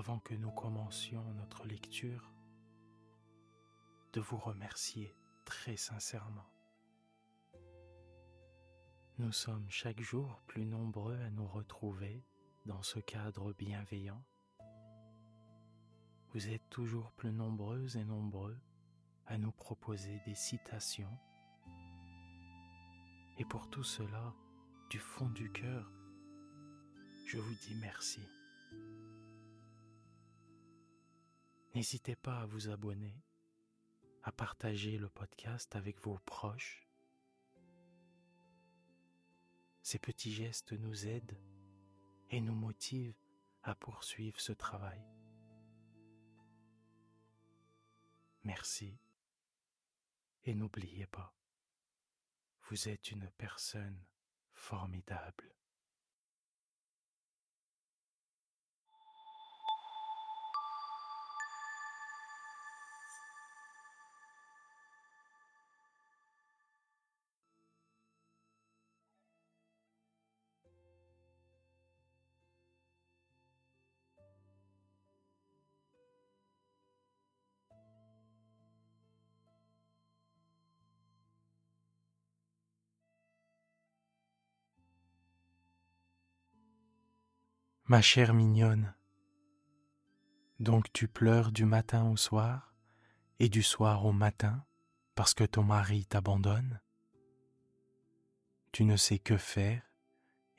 Avant que nous commencions notre lecture, de vous remercier très sincèrement. Nous sommes chaque jour plus nombreux à nous retrouver dans ce cadre bienveillant. Vous êtes toujours plus nombreuses et nombreux à nous proposer des citations. Et pour tout cela, du fond du cœur, je vous dis merci. N'hésitez pas à vous abonner, à partager le podcast avec vos proches. Ces petits gestes nous aident et nous motivent à poursuivre ce travail. Merci et n'oubliez pas, vous êtes une personne formidable. Ma chère mignonne, donc tu pleures du matin au soir et du soir au matin parce que ton mari t'abandonne? Tu ne sais que faire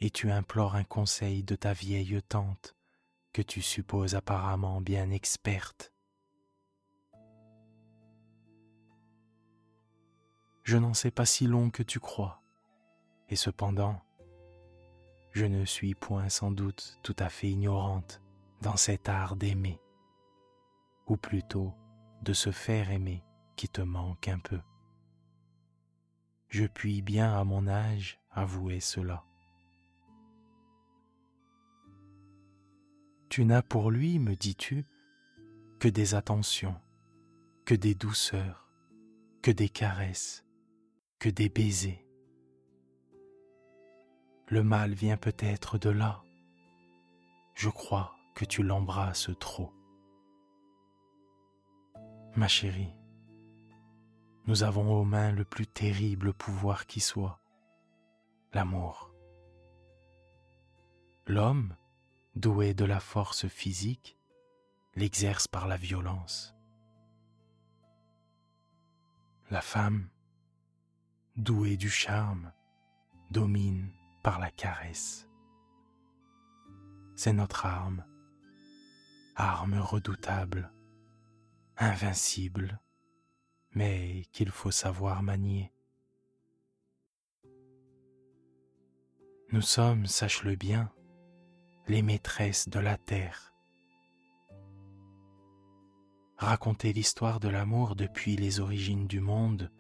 et tu implores un conseil de ta vieille tante que tu supposes apparemment bien experte. Je n'en sais pas si long que tu crois, et cependant, je ne suis point sans doute tout à fait ignorante dans cet art d'aimer, ou plutôt de se faire aimer qui te manque un peu. Je puis bien à mon âge avouer cela. Tu n'as pour lui, me dis-tu, que des attentions, que des douceurs, que des caresses, que des baisers le mal vient peut-être de là. Je crois que tu l'embrasses trop. Ma chérie, nous avons aux mains le plus terrible pouvoir qui soit, l'amour. L'homme, doué de la force physique, l'exerce par la violence. La femme, douée du charme, domine par la caresse. C'est notre arme, arme redoutable, invincible, mais qu'il faut savoir manier. Nous sommes, sache-le bien, les maîtresses de la terre. Raconter l'histoire de l'amour depuis les origines du monde,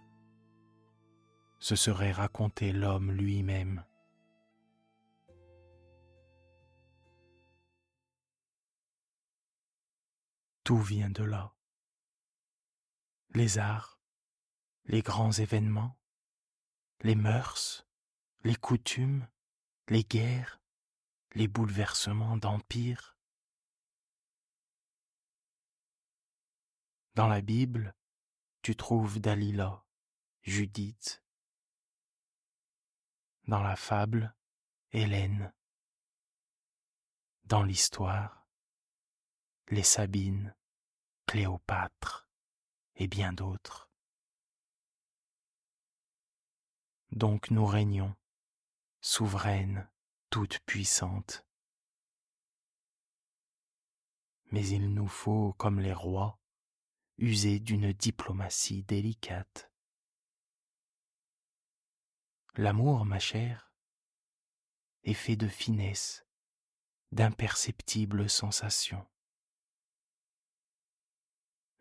ce serait raconter l'homme lui-même. Tout vient de là. Les arts, les grands événements, les mœurs, les coutumes, les guerres, les bouleversements d'empire. Dans la Bible, tu trouves Dalila, Judith. Dans la fable, Hélène. Dans l'histoire, les Sabines, Cléopâtre et bien d'autres. Donc nous régnons, souveraine, toute puissante. Mais il nous faut, comme les rois, user d'une diplomatie délicate. L'amour, ma chère, est fait de finesse, d'imperceptibles sensations.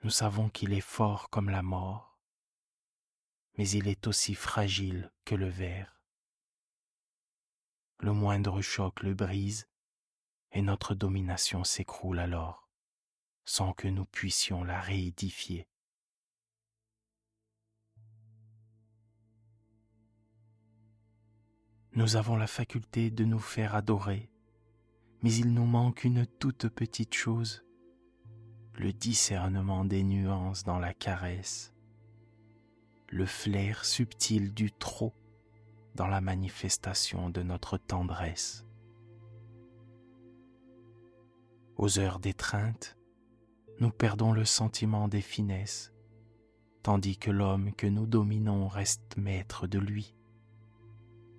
Nous savons qu'il est fort comme la mort, mais il est aussi fragile que le verre. Le moindre choc le brise et notre domination s'écroule alors, sans que nous puissions la réédifier. Nous avons la faculté de nous faire adorer, mais il nous manque une toute petite chose, le discernement des nuances dans la caresse, le flair subtil du trop dans la manifestation de notre tendresse. Aux heures d'étreinte, nous perdons le sentiment des finesses, tandis que l'homme que nous dominons reste maître de lui,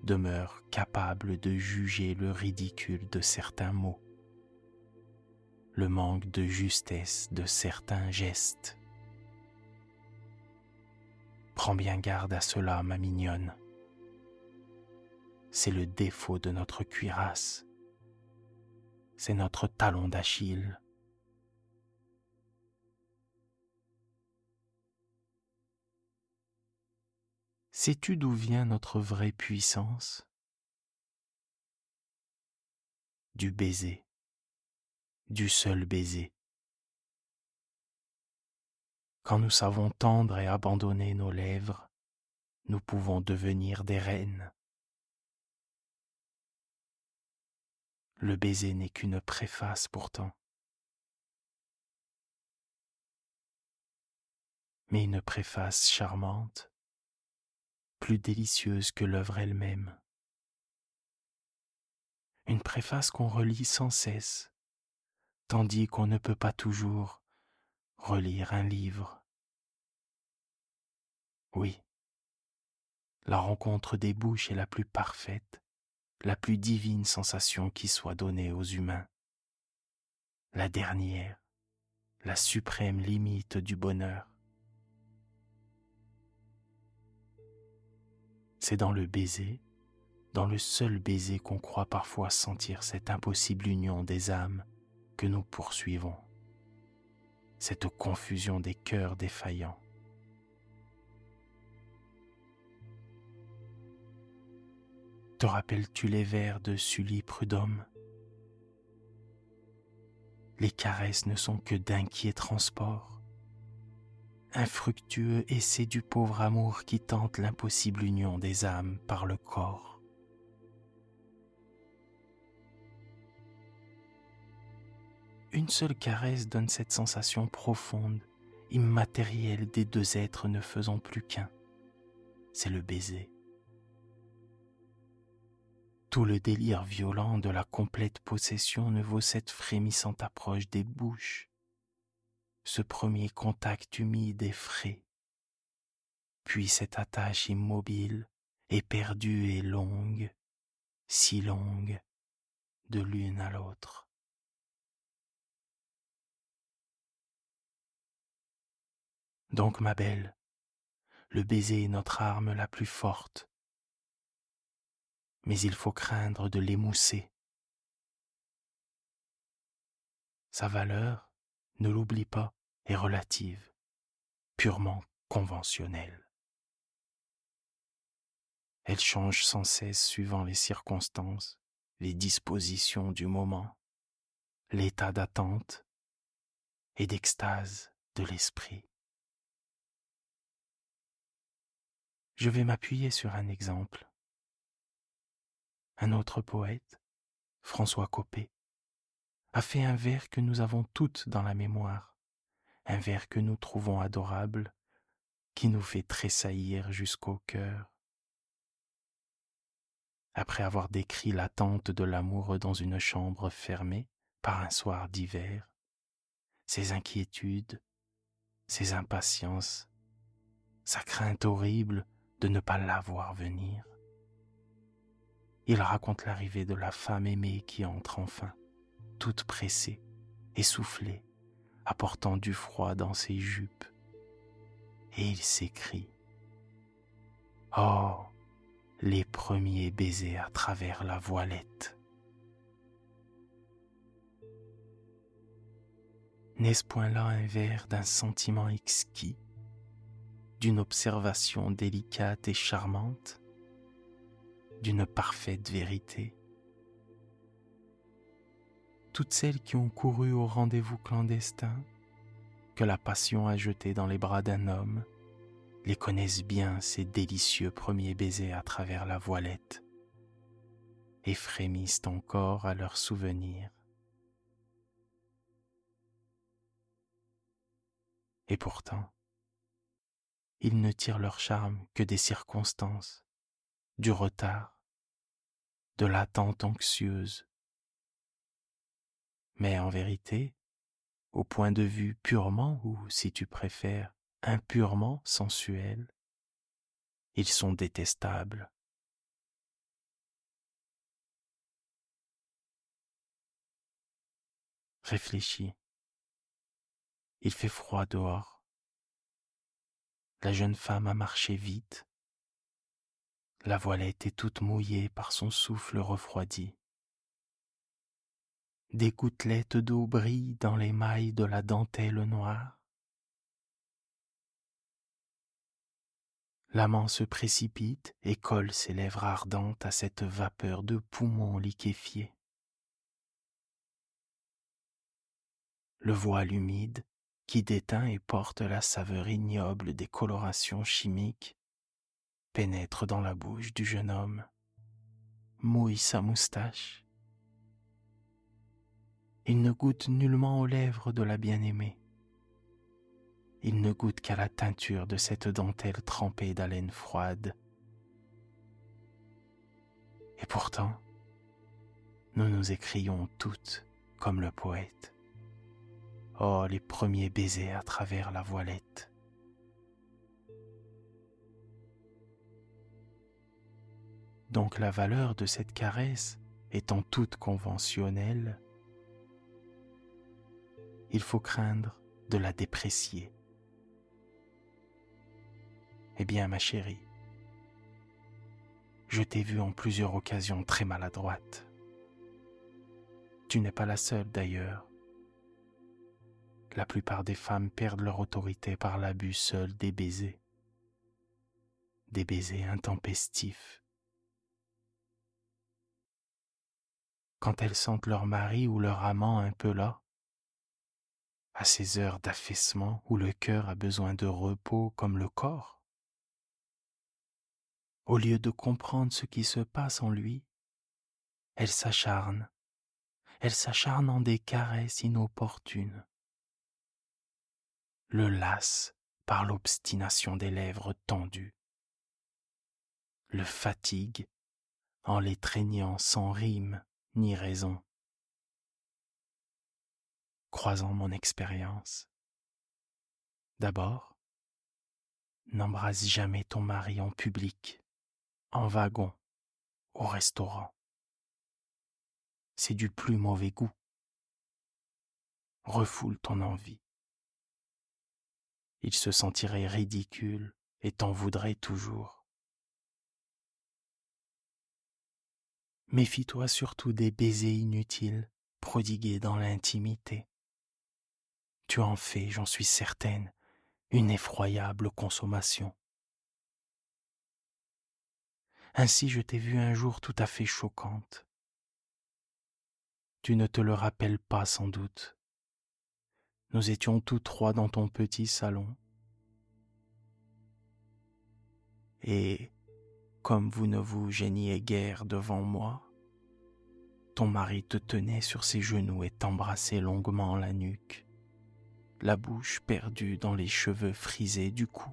demeure capable de juger le ridicule de certains mots le manque de justesse de certains gestes. Prends bien garde à cela, ma mignonne. C'est le défaut de notre cuirasse. C'est notre talon d'Achille. Sais-tu d'où vient notre vraie puissance? Du baiser du seul baiser. Quand nous savons tendre et abandonner nos lèvres, nous pouvons devenir des reines. Le baiser n'est qu'une préface pourtant, mais une préface charmante, plus délicieuse que l'œuvre elle-même. Une préface qu'on relit sans cesse tandis qu'on ne peut pas toujours relire un livre. Oui, la rencontre des bouches est la plus parfaite, la plus divine sensation qui soit donnée aux humains, la dernière, la suprême limite du bonheur. C'est dans le baiser, dans le seul baiser qu'on croit parfois sentir cette impossible union des âmes nous poursuivons, cette confusion des cœurs défaillants. Te rappelles-tu les vers de Sully Prudhomme? Les caresses ne sont que d'inquiets transports, infructueux essai du pauvre amour qui tente l'impossible union des âmes par le corps. Une seule caresse donne cette sensation profonde, immatérielle des deux êtres ne faisant plus qu'un. C'est le baiser. Tout le délire violent de la complète possession ne vaut cette frémissante approche des bouches, ce premier contact humide et frais, puis cette attache immobile, éperdue et longue, si longue, de l'une à l'autre. Donc, ma belle, le baiser est notre arme la plus forte, mais il faut craindre de l'émousser. Sa valeur, ne l'oublie pas, est relative, purement conventionnelle. Elle change sans cesse suivant les circonstances, les dispositions du moment, l'état d'attente et d'extase de l'esprit. Je vais m'appuyer sur un exemple. Un autre poète, François Copé, a fait un vers que nous avons toutes dans la mémoire, un vers que nous trouvons adorable, qui nous fait tressaillir jusqu'au cœur. Après avoir décrit l'attente de l'amour dans une chambre fermée par un soir d'hiver, ses inquiétudes, ses impatiences, sa crainte horrible de ne pas la voir venir. Il raconte l'arrivée de la femme aimée qui entre enfin, toute pressée, essoufflée, apportant du froid dans ses jupes. Et il s'écrie Oh, les premiers baisers à travers la voilette. N'est-ce point là un vers d'un sentiment exquis, d'une observation délicate et charmante, d'une parfaite vérité Toutes celles qui ont couru au rendez-vous clandestin, que la passion a jeté dans les bras d'un homme, les connaissent bien ces délicieux premiers baisers à travers la voilette et frémissent encore à leur souvenir. Et pourtant, ils ne tirent leur charme que des circonstances, du retard, de l'attente anxieuse. Mais en vérité, au point de vue purement ou, si tu préfères, impurement sensuel, ils sont détestables. Réfléchis. Il fait froid dehors. La jeune femme a marché vite. La voilette est toute mouillée par son souffle refroidi. Des gouttelettes d'eau brillent dans les mailles de la dentelle noire. L'amant se précipite et colle ses lèvres ardentes à cette vapeur de poumons liquéfiés. Le voile humide qui déteint et porte la saveur ignoble des colorations chimiques, pénètre dans la bouche du jeune homme, mouille sa moustache. Il ne goûte nullement aux lèvres de la bien-aimée. Il ne goûte qu'à la teinture de cette dentelle trempée d'haleine froide. Et pourtant, nous nous écrions toutes comme le poète. Oh, les premiers baisers à travers la voilette. Donc la valeur de cette caresse étant toute conventionnelle, il faut craindre de la déprécier. Eh bien, ma chérie, je t'ai vue en plusieurs occasions très maladroite. Tu n'es pas la seule d'ailleurs la plupart des femmes perdent leur autorité par l'abus seul des baisers, des baisers intempestifs. Quand elles sentent leur mari ou leur amant un peu là, à ces heures d'affaissement où le cœur a besoin de repos comme le corps, au lieu de comprendre ce qui se passe en lui, elles s'acharnent, elles s'acharnent en des caresses inopportunes le lasse par l'obstination des lèvres tendues, le fatigue en l'étreignant sans rime ni raison. Croisant mon expérience, d'abord, n'embrasse jamais ton mari en public, en wagon, au restaurant. C'est du plus mauvais goût. Refoule ton envie il se sentirait ridicule et t'en voudrait toujours. Méfie-toi surtout des baisers inutiles prodigués dans l'intimité. Tu en fais, j'en suis certaine, une effroyable consommation. Ainsi je t'ai vue un jour tout à fait choquante. Tu ne te le rappelles pas sans doute. Nous étions tous trois dans ton petit salon. Et comme vous ne vous gêniez guère devant moi, ton mari te tenait sur ses genoux et t'embrassait longuement la nuque, la bouche perdue dans les cheveux frisés du cou.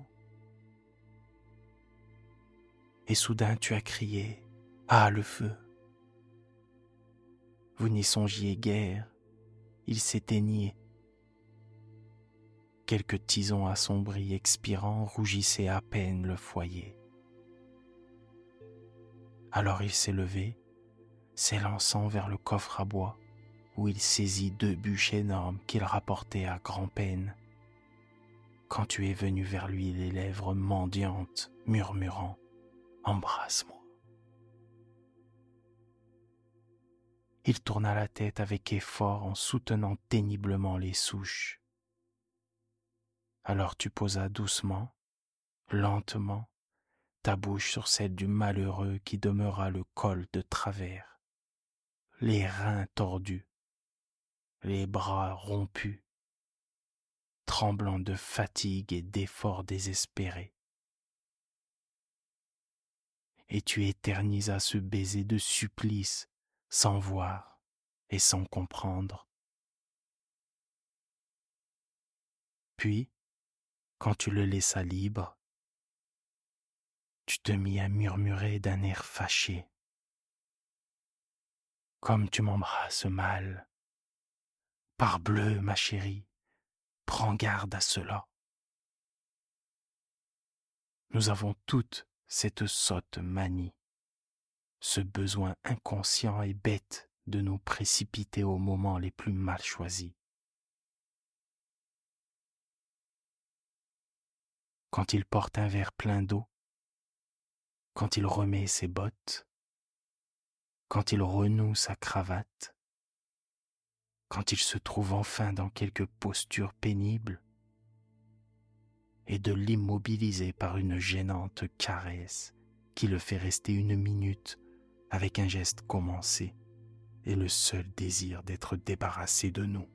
Et soudain tu as crié Ah, le feu Vous n'y songiez guère, il s'éteignait Quelques tisons assombris expirant rougissaient à peine le foyer. Alors il s'est levé, s'élançant vers le coffre à bois, où il saisit deux bûches énormes qu'il rapportait à grand-peine. Quand tu es venu vers lui les lèvres mendiantes, murmurant Embrasse-moi. Il tourna la tête avec effort en soutenant péniblement les souches. Alors tu posas doucement, lentement, ta bouche sur celle du malheureux qui demeura le col de travers, les reins tordus, les bras rompus, tremblant de fatigue et d'efforts désespérés. Et tu éternisas ce baiser de supplice sans voir et sans comprendre. Puis, quand tu le laissas libre, tu te mis à murmurer d'un air fâché. Comme tu m'embrasses mal. Parbleu, ma chérie, prends garde à cela. Nous avons toutes cette sotte manie, ce besoin inconscient et bête de nous précipiter aux moments les plus mal choisis. Quand il porte un verre plein d'eau, quand il remet ses bottes, quand il renoue sa cravate, quand il se trouve enfin dans quelque posture pénible, et de l'immobiliser par une gênante caresse qui le fait rester une minute avec un geste commencé et le seul désir d'être débarrassé de nous.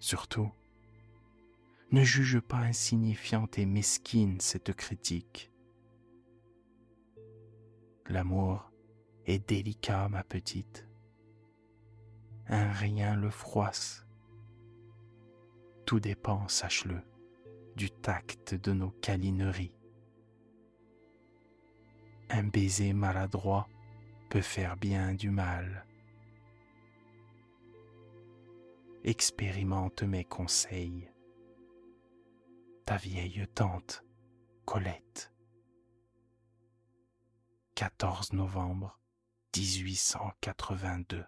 Surtout, ne juge pas insignifiante et mesquine cette critique. L'amour est délicat, ma petite. Un rien le froisse. Tout dépend, sache-le, du tact de nos câlineries. Un baiser maladroit peut faire bien du mal. Expérimente mes conseils ta vieille tante Colette. 14 novembre 1882